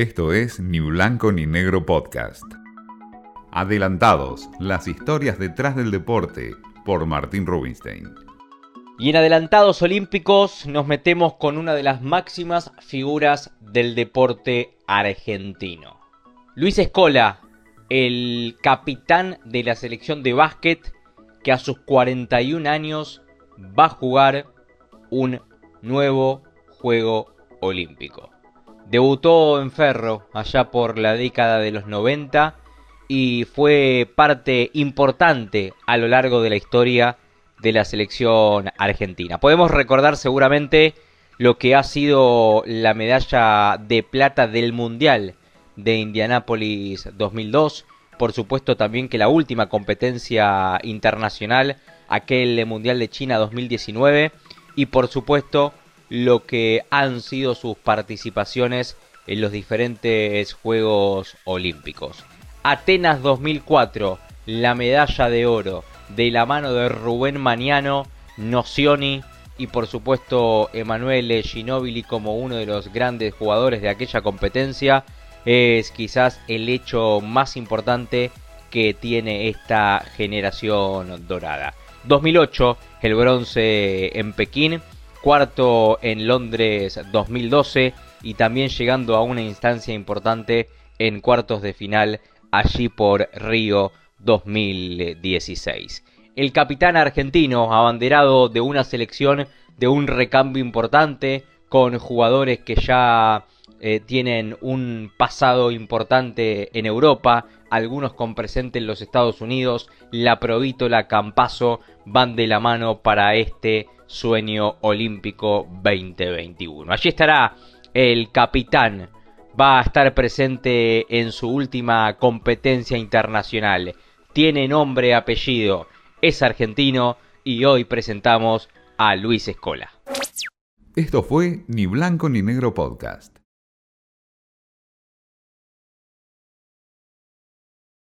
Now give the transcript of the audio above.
Esto es Ni Blanco ni Negro Podcast. Adelantados, las historias detrás del deporte, por Martín Rubinstein. Y en Adelantados Olímpicos nos metemos con una de las máximas figuras del deporte argentino. Luis Escola, el capitán de la selección de básquet que a sus 41 años va a jugar un nuevo Juego Olímpico. Debutó en Ferro allá por la década de los 90 y fue parte importante a lo largo de la historia de la selección argentina. Podemos recordar seguramente lo que ha sido la medalla de plata del Mundial de Indianápolis 2002. Por supuesto también que la última competencia internacional, aquel Mundial de China 2019. Y por supuesto lo que han sido sus participaciones en los diferentes Juegos Olímpicos. Atenas 2004, la medalla de oro de la mano de Rubén Maniano, Nocioni y por supuesto Emanuele Ginobili como uno de los grandes jugadores de aquella competencia es quizás el hecho más importante que tiene esta generación dorada. 2008, el bronce en Pekín cuarto en Londres 2012 y también llegando a una instancia importante en cuartos de final allí por Río 2016. El capitán argentino, abanderado de una selección de un recambio importante, con jugadores que ya eh, tienen un pasado importante en Europa, algunos con presente en los Estados Unidos, la Provítola Campazo van de la mano para este Sueño Olímpico 2021. Allí estará el capitán, va a estar presente en su última competencia internacional. Tiene nombre, apellido, es argentino y hoy presentamos a Luis Escola. Esto fue Ni Blanco ni Negro Podcast.